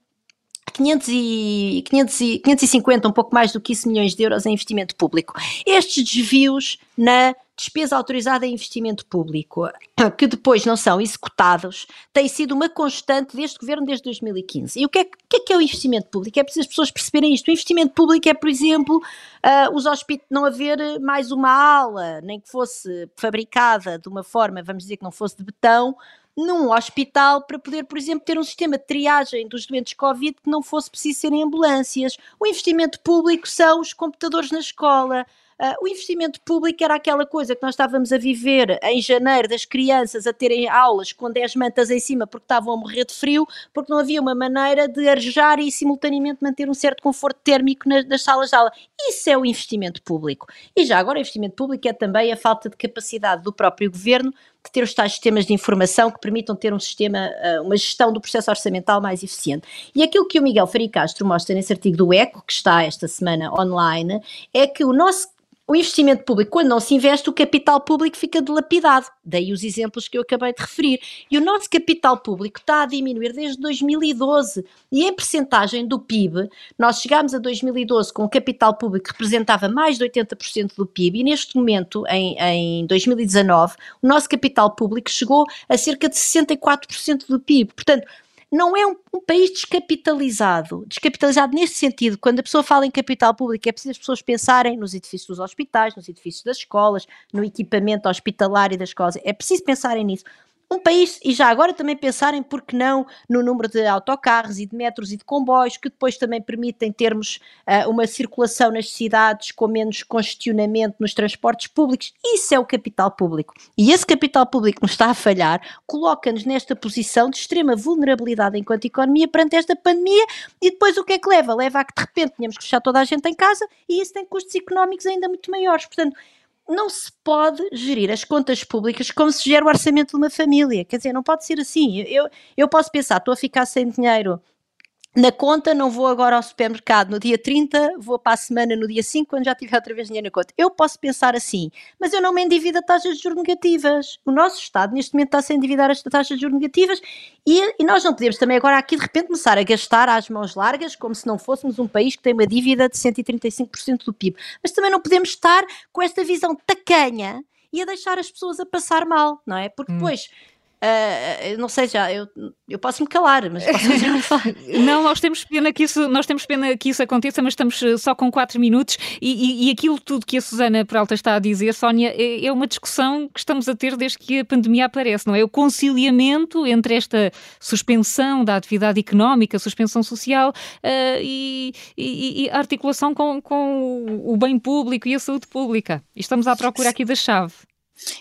500 e, 500 e, 550, um pouco mais do que isso, milhões de euros em investimento público. Estes desvios na despesa autorizada em investimento público, que depois não são executados, têm sido uma constante deste governo desde 2015. E o que é, que é, que é o investimento público? É preciso as pessoas perceberem isto. O investimento público é, por exemplo, uh, os hospitais não haver mais uma ala, nem que fosse fabricada de uma forma, vamos dizer que não fosse de betão, num hospital para poder, por exemplo, ter um sistema de triagem dos doentes Covid que não fosse preciso ser em ambulâncias. O investimento público são os computadores na escola, Uh, o investimento público era aquela coisa que nós estávamos a viver em janeiro, das crianças a terem aulas com 10 mantas em cima porque estavam a morrer de frio, porque não havia uma maneira de arejar e simultaneamente manter um certo conforto térmico nas, nas salas de aula. Isso é o investimento público. E já agora, o investimento público é também a falta de capacidade do próprio governo de ter os tais sistemas de informação que permitam ter um sistema, ah, uma gestão do processo orçamental mais eficiente. E aquilo que o Miguel Faria Castro mostra nesse artigo do ECO, que está esta semana online, é que o nosso o investimento público, quando não se investe, o capital público fica dilapidado. Daí os exemplos que eu acabei de referir. E o nosso capital público está a diminuir desde 2012. E em percentagem do PIB, nós chegámos a 2012 com o capital público que representava mais de 80% do PIB, e neste momento, em, em 2019, o nosso capital público chegou a cerca de 64% do PIB. Portanto, não é um, um, país descapitalizado. Descapitalizado neste sentido, quando a pessoa fala em capital público, é preciso as pessoas pensarem nos edifícios dos hospitais, nos edifícios das escolas, no equipamento hospitalar das escolas. É preciso pensarem nisso um país, e já agora também pensarem, por que não, no número de autocarros e de metros e de comboios, que depois também permitem termos uh, uma circulação nas cidades com menos congestionamento nos transportes públicos. Isso é o capital público. E esse capital público nos está a falhar, coloca-nos nesta posição de extrema vulnerabilidade enquanto economia perante esta pandemia, e depois o que é que leva? Leva a que de repente tenhamos que fechar toda a gente em casa, e isso tem custos económicos ainda muito maiores. Portanto, não se pode gerir as contas públicas como se gera o orçamento de uma família. Quer dizer, não pode ser assim. Eu, eu posso pensar, estou a ficar sem dinheiro na conta, não vou agora ao supermercado no dia 30, vou para a semana no dia 5, quando já tiver outra vez dinheiro na conta. Eu posso pensar assim, mas eu não me endivido a taxas de juros negativas. O nosso Estado, neste momento, está a se endividar a taxas de juros negativas e, e, nós não podemos também agora aqui, de repente, começar a gastar às mãos largas, como se não fôssemos um país que tem uma dívida de 135% do PIB. Mas também não podemos estar com esta visão tacanha e a deixar as pessoas a passar mal, não é? Porque hum. Uh, não sei já, eu, eu posso me calar, mas posso Não, nós temos pena que isso, nós temos pena que isso aconteça, mas estamos eh, só com 4 minutos e, e, e, aquilo tudo que a Susana Peralta está a dizer, Sónia, é, é, uma discussão que estamos a ter desde que a pandemia aparece, não é? O conciliamento entre esta suspensão da atividade económica, suspensão social uh, e, e, a articulação com, com o bem público e a saúde pública. E estamos à procura aqui da chave.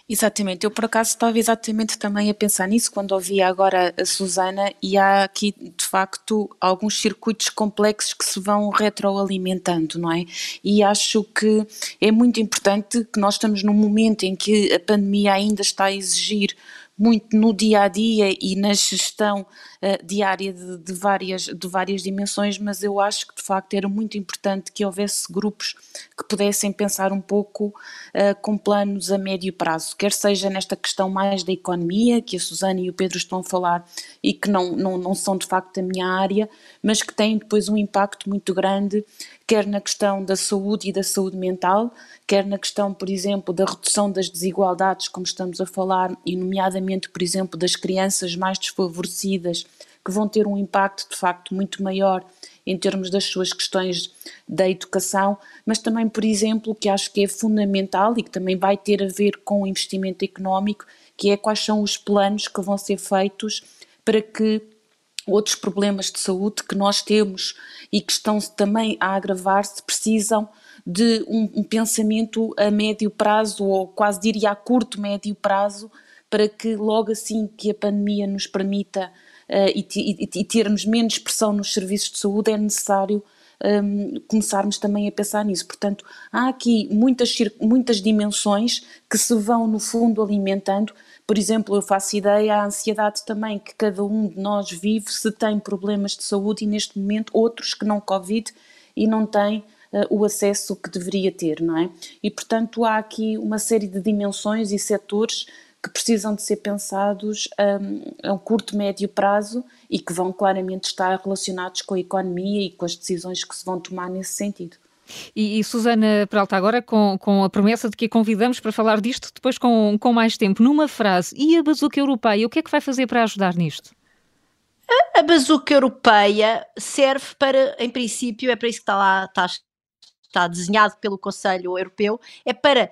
Exatamente, eu por acaso estava exatamente também a pensar nisso quando ouvia agora a Susana e há aqui de facto alguns circuitos complexos que se vão retroalimentando, não é? E acho que é muito importante que nós estamos num momento em que a pandemia ainda está a exigir muito no dia a dia e na gestão uh, diária de, de, várias, de várias dimensões, mas eu acho que de facto era muito importante que houvesse grupos que pudessem pensar um pouco uh, com planos a médio prazo, quer seja nesta questão mais da economia, que a Susana e o Pedro estão a falar e que não, não, não são de facto a minha área, mas que têm depois um impacto muito grande quer na questão da saúde e da saúde mental, quer na questão, por exemplo, da redução das desigualdades, como estamos a falar, e nomeadamente, por exemplo, das crianças mais desfavorecidas, que vão ter um impacto de facto muito maior em termos das suas questões da educação, mas também, por exemplo, que acho que é fundamental e que também vai ter a ver com o investimento económico, que é quais são os planos que vão ser feitos para que outros problemas de saúde que nós temos e que estão também a agravar-se precisam de um, um, pensamento a médio prazo ou quase diria a curto médio prazo para que logo assim que a pandemia nos permita e, e, e, termos menos pressão nos serviços de saúde é necessário um, começarmos também a pensar nisso. Portanto, há aqui muitas, muitas dimensões que se vão, no fundo, alimentando. Por exemplo, eu faço ideia à ansiedade também que cada um de nós vive se tem problemas de saúde e, neste momento, outros que não Covid e não têm uh, o acesso que deveria ter, não é? E, portanto, há aqui uma série de dimensões e setores que precisam de ser pensados um, a um curto, médio prazo e que vão claramente estar relacionados com a economia e com as decisões que se vão tomar nesse sentido. E, e Susana Peralta, agora com, com a promessa de que a convidamos para falar disto depois com, com mais tempo, numa frase, e a bazuca europeia, o que é que vai fazer para ajudar nisto? A, a bazuca europeia serve para, em princípio, é para isso que está lá, está, está desenhado pelo Conselho Europeu, é para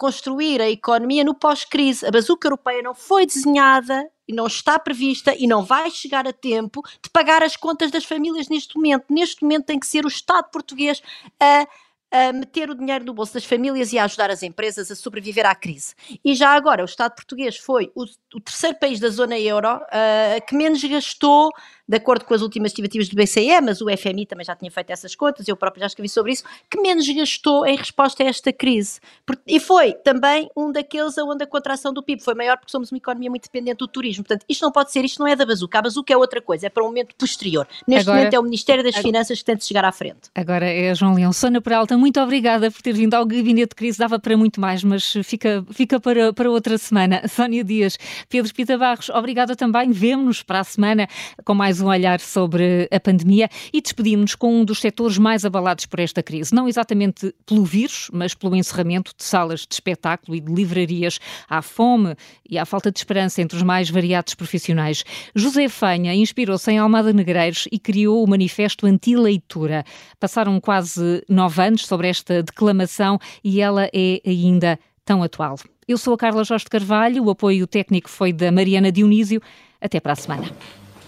reconstruir a economia no pós-crise. A bazuca europeia não foi desenhada e não está prevista e não vai chegar a tempo de pagar as contas das famílias neste momento. Neste momento tem que ser o Estado português a a meter o dinheiro no bolso das famílias e a ajudar as empresas a sobreviver à crise. E já agora, o Estado português foi o, o terceiro país da zona euro uh, que menos gastou de acordo com as últimas estimativas do BCE, mas o FMI também já tinha feito essas contas, eu próprio já escrevi sobre isso, que menos gastou em resposta a esta crise. E foi também um daqueles onde a contração do PIB foi maior porque somos uma economia muito dependente do turismo. Portanto, isto não pode ser, isto não é da bazuca. A bazuca é outra coisa, é para um momento posterior. Neste agora, momento é o Ministério das Finanças que tem de chegar à frente. Agora é João Leão. Sônia Peralta, muito obrigada por ter vindo ao Gabinete de Crise. Dava para muito mais, mas fica, fica para, para outra semana. Sónia Dias, Pedro Pita Barros, obrigada também. Vemo-nos para a semana com mais um olhar sobre a pandemia e despedimos-nos com um dos setores mais abalados por esta crise. Não exatamente pelo vírus, mas pelo encerramento de salas de espetáculo e de livrarias. Há fome e há falta de esperança entre os mais variados profissionais. José Fanha inspirou-se em Almada Negreiros e criou o Manifesto Anti-Leitura. Passaram quase nove anos sobre esta declamação e ela é ainda tão atual. Eu sou a Carla Jorge Carvalho, o apoio técnico foi da Mariana Dionísio. Até para a semana.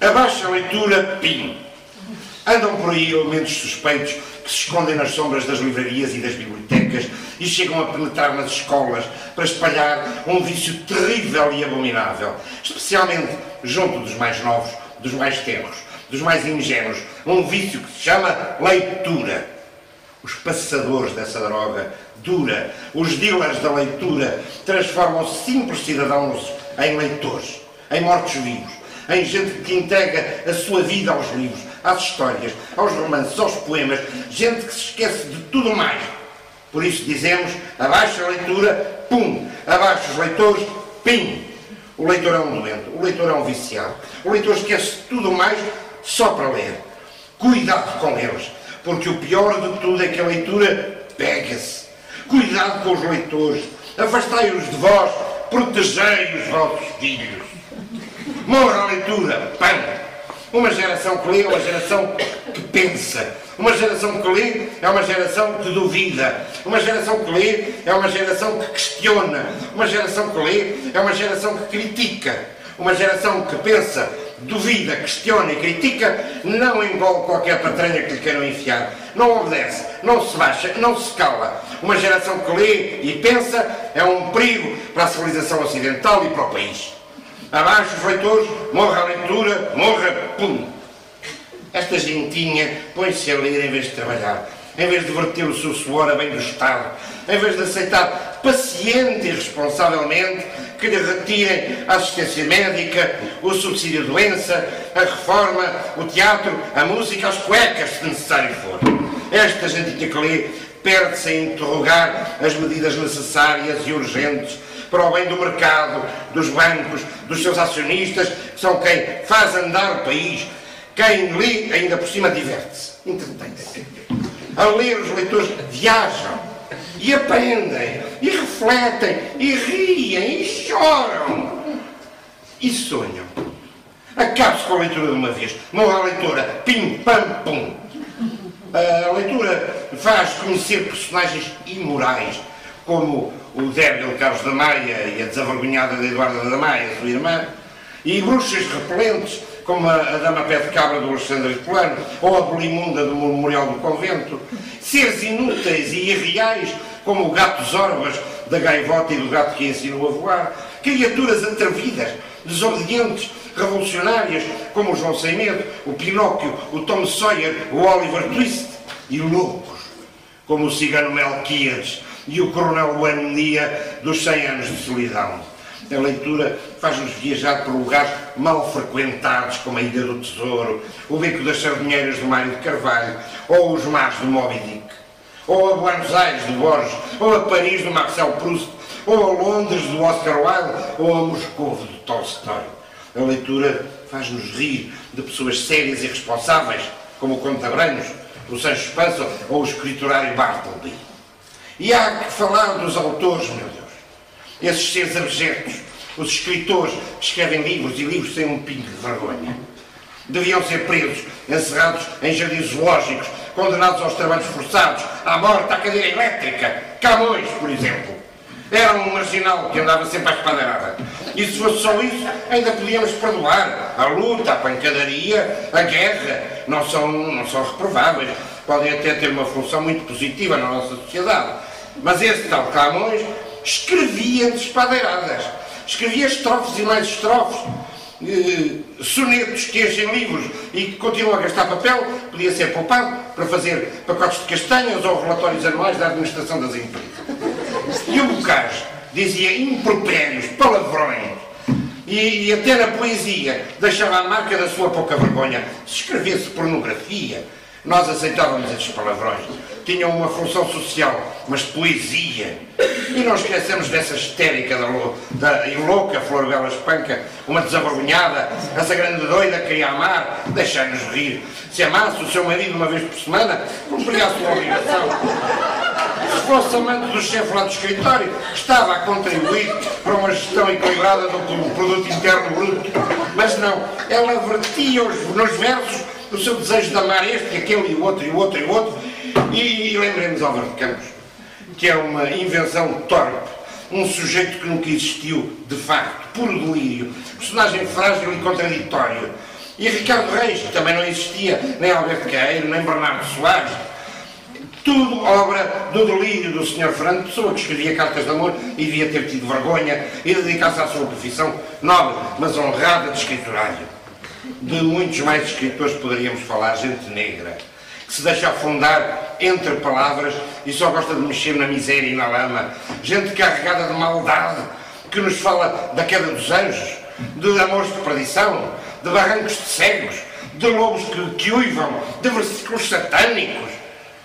Abaixa a leitura, PIM. Andam por aí elementos suspeitos que se escondem nas sombras das livrarias e das bibliotecas e chegam a penetrar nas escolas para espalhar um vício terrível e abominável, especialmente junto dos mais novos, dos mais tenros, dos mais ingênuos, um vício que se chama leitura. Os passadores dessa droga dura, os dealers da leitura, transformam simples cidadãos em leitores, em mortos-vivos em gente que entrega a sua vida aos livros, às histórias, aos romances, aos poemas, gente que se esquece de tudo mais. Por isso dizemos, abaixo a leitura, pum, abaixo os leitores, pim. O leitor é um doente, o leitor é um viciado. O leitor esquece tudo mais só para ler. Cuidado com eles, porque o pior de tudo é que a leitura pega-se. Cuidado com os leitores, afastai-os de vós, protegei os vossos filhos. Morra a leitura, pam! Uma geração que lê é uma geração que pensa. Uma geração que lê é uma geração que duvida. Uma geração que lê é uma geração que questiona. Uma geração que lê é uma geração que critica. Uma geração que pensa, duvida, questiona e critica, não engole qualquer patranha que lhe queiram enfiar. Não obedece, não se baixa, não se cala. Uma geração que lê e pensa é um perigo para a civilização ocidental e para o país. Abaixo os leitores, morra a leitura, morra, pum. Esta gentinha põe-se a ler em vez de trabalhar, em vez de verter o seu suor a bem do Estado, em vez de aceitar paciente e responsavelmente que lhe retirem a assistência médica, o subsídio de doença, a reforma, o teatro, a música, as cuecas, se necessário for. Esta gentinha que lê perde-se a interrogar as medidas necessárias e urgentes para o bem do mercado, dos bancos, dos seus acionistas, que são quem faz andar o país. Quem lê, ainda por cima, diverte-se, entretém-se. A ler, os leitores viajam e aprendem, e refletem, e riem, e choram, e sonham. Acabe-se com a leitura de uma vez. Morra a leitura. Pim, pam, pum. A leitura faz conhecer personagens imorais, como o débil Carlos da Maia e a desavergonhada de Eduardo da Maia, sua irmã, e bruxas repelentes, como a, a Dama Pé de Cabra do Alexandre Polano, ou a Bolimunda do Memorial do Convento, seres inúteis e irreais, como o gato Zorbas da gaivota e do gato que ensinou a voar, criaturas atrevidas, desobedientes, revolucionárias, como o João Sem Medo, o Pinóquio, o Tom Sawyer, o Oliver Twist, e loucos, como o cigano Melquiades e o coronel Bueno Dia dos 100 anos de solidão. A leitura faz-nos viajar por lugares mal frequentados, como a Ilha do Tesouro, o Beco das Sardinheiras do Mário de Carvalho, ou os mares do Moby Dick, ou a Buenos Aires do Borges, ou a Paris do Marcel Proust, ou a Londres do Oscar Wilde, ou a Moscou do Tolstói. A leitura faz-nos rir de pessoas sérias e responsáveis, como o Conde Abranhos, o Sancho Panza ou o escriturário Bartleby. E há que falar dos autores, meu Deus. Esses seres abjetos, os escritores que escrevem livros e livros sem um pingo de vergonha. Deviam ser presos, encerrados em jardins zoológicos, condenados aos trabalhos forçados, à morte, à cadeira elétrica. Camões, por exemplo. Era um marginal que andava sempre à espadarada. E se fosse só isso, ainda podíamos perdoar. A luta, a pancadaria, a guerra, não são, não são reprováveis. Podem até ter uma função muito positiva na nossa sociedade. Mas esse tal Camões escrevia de espadeiradas. Escrevia estrofes e mais estrofes. Eh, sonetos que enchem livros e que continuam a gastar papel, podia ser poupado para fazer pacotes de castanhas ou relatórios anuais da administração das empresas. E o Bocage dizia impropérios, palavrões, e, e, até na poesia deixava a marca da sua pouca vergonha. Se escrevesse pornografia, nós aceitávamos esses palavrões. Tinham uma função social, mas poesia. E não esquecemos dessa histérica da, da e louca Flor Bela Espanca, uma desavergonhada, essa grande doida que queria amar, deixai-nos rir. Se amasse o seu marido uma vez por semana, cumpria a sua obrigação. Se fosse amante do chefe lá do escritório, estava a contribuir para uma gestão equilibrada do produto interno bruto. Mas não, ela vertia nos versos o seu desejo de amar este, aquele e o outro, e o outro, e o outro. E, e lembremos Álvaro de Campos, que é uma invenção torpe, um sujeito que nunca existiu, de facto, puro delírio, personagem frágil e contraditório. E Ricardo Reis, que também não existia, nem Alberto Caeiro, nem Bernardo Soares. Tudo obra do delírio do Sr. Fernando Pessoa, que escrevia cartas de amor e devia ter tido vergonha e dedicar-se à sua profissão nobre, mas honrada de escriturário. De muitos mais escritores poderíamos falar, gente negra, que se deixa afundar entre palavras e só gosta de mexer na miséria e na lama. Gente carregada de maldade, que nos fala da queda dos anjos, de amores de perdição, de barrancos de cegos, de lobos que, que uivam, de versículos satânicos.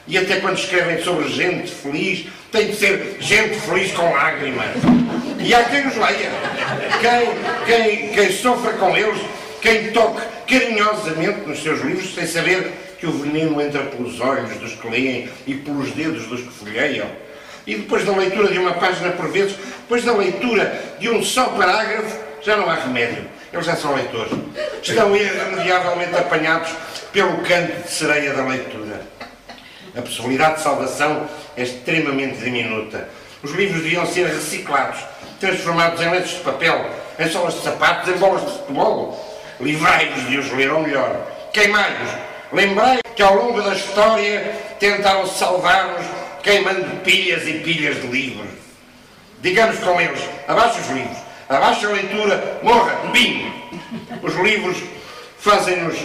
E até quando escrevem sobre gente feliz, tem de ser gente feliz com lágrimas. E há quem os leia. Quem, quem, quem sofra com eles quem toque carinhosamente nos seus livros sem saber que o veneno entra pelos olhos dos que leem e pelos dedos dos que folheiam. E depois da leitura de uma página por vezes, depois da leitura de um só parágrafo, já não há remédio. Eles já são leitores. Estão irremediavelmente apanhados pelo canto de sereia da leitura. A possibilidade de salvação é extremamente diminuta. Os livros deviam ser reciclados, transformados em lenços de papel, em solas de sapatos, em bolas de futebol, livrai-vos de os ler, ou melhor, queimai-vos. Lembrai que ao longo da história tentaram salvar-nos queimando pilhas e pilhas de livros. Digamos com eles, abaixo os livros, abaixo a leitura, morra, bim! Os livros fazem-nos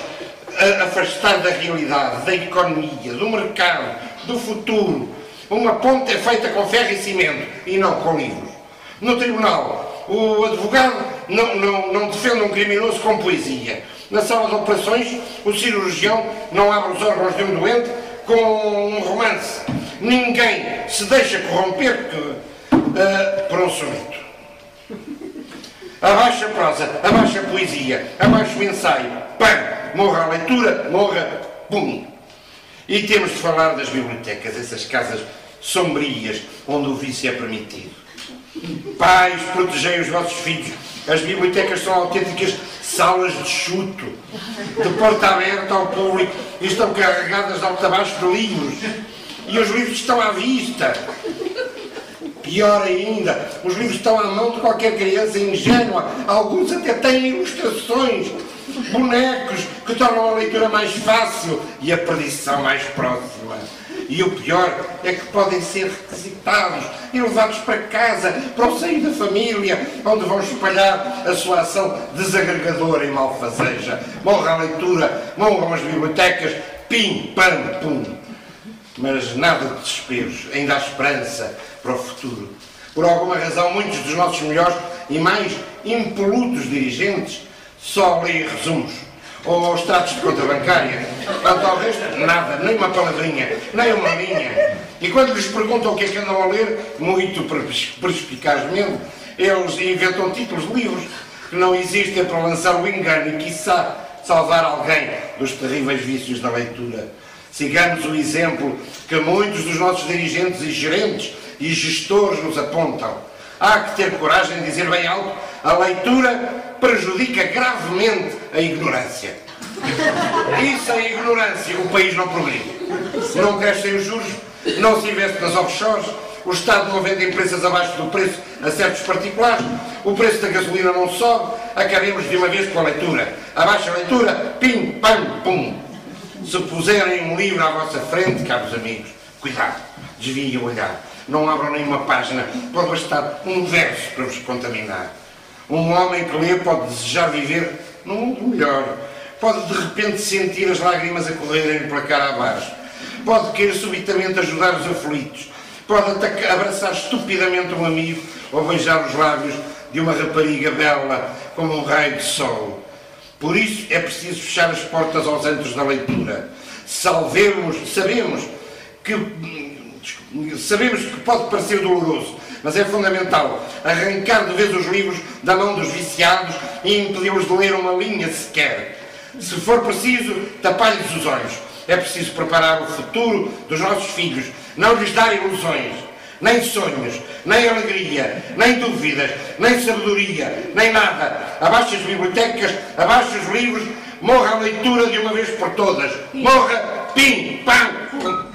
afastar da realidade, da economia, do mercado, do futuro. Uma ponte é feita com ferro e cimento e não com livros. No tribunal, o advogado não, não, não defende um criminoso com poesia. Na sala de operações, o cirurgião não abre os órgãos de um doente com um romance. Ninguém se deixa corromper que, uh, por um soneto. Abaixo a prosa, abaixo a poesia, abaixo o ensaio. Pam! Morra a leitura, morra, pum! E temos de falar das bibliotecas, essas casas sombrias onde o vício é permitido. Pais, protegei os vossos filhos as bibliotecas são autênticas salas de chuto, de porta aberta ao público e estão carregadas de alto abaixo de livros. E os livros estão à vista. Pior ainda, os livros estão à mão de qualquer criança ingênua. Alguns até têm ilustrações, bonecos que tornam a leitura mais fácil e a perdição mais próxima. E o pior é que podem ser requisitados e levados para casa, para o seio da família, onde vão espalhar a sua ação desagregadora e malfazeja. Morra a leitura, morram as bibliotecas, pim, pam, pum. Mas nada de desesperos, ainda há esperança para o futuro. Por alguma razão, muitos dos nossos melhores e mais impolutos dirigentes só leem resumos ou os tratos de conta bancária. Ao resto, nada, nem uma palavrinha, nem uma linha. E quando lhes perguntam o que é que andam a ler, muito perspicazmente, eles inventam títulos de livros que não existem para lançar o engano e, quiçá, salvar alguém dos terríveis vícios da leitura. Sigamos o exemplo que muitos dos nossos dirigentes e gerentes e gestores nos apontam. Há que ter coragem de dizer bem alto: a leitura prejudica gravemente a ignorância. E sem ignorância o país não progride. Não crescem os juros, não se investe nas offshores, o Estado não vende empresas abaixo do preço a certos particulares, o preço da gasolina não sobe, acabemos de uma vez com a leitura. Abaixo a leitura, pim, pam, pum. Se puserem um livro à vossa frente, caros amigos, cuidado, desviem o olhar. Não abram nenhuma página, pode bastar um verso para vos contaminar. Um homem que lê pode desejar viver num mundo melhor, pode de repente sentir as lágrimas a correrem para cá abaixo, pode querer subitamente ajudar os aflitos, pode atacar, abraçar estupidamente um amigo ou beijar os lábios de uma rapariga bela como um raio de sol. Por isso é preciso fechar as portas aos antros da leitura. Salvemos, sabemos que sabemos que pode parecer doloroso, mas é fundamental arrancar de vez os livros da mão dos viciados e impedi-los de ler uma linha sequer. Se for preciso, tapar-lhes os olhos. É preciso preparar o futuro dos nossos filhos, não lhes dar ilusões nem sonhos, nem alegria, nem dúvidas, nem sabedoria, nem nada. Abaixo as bibliotecas, abaixo os livros, morra a leitura de uma vez por todas. Morra, pim, pam.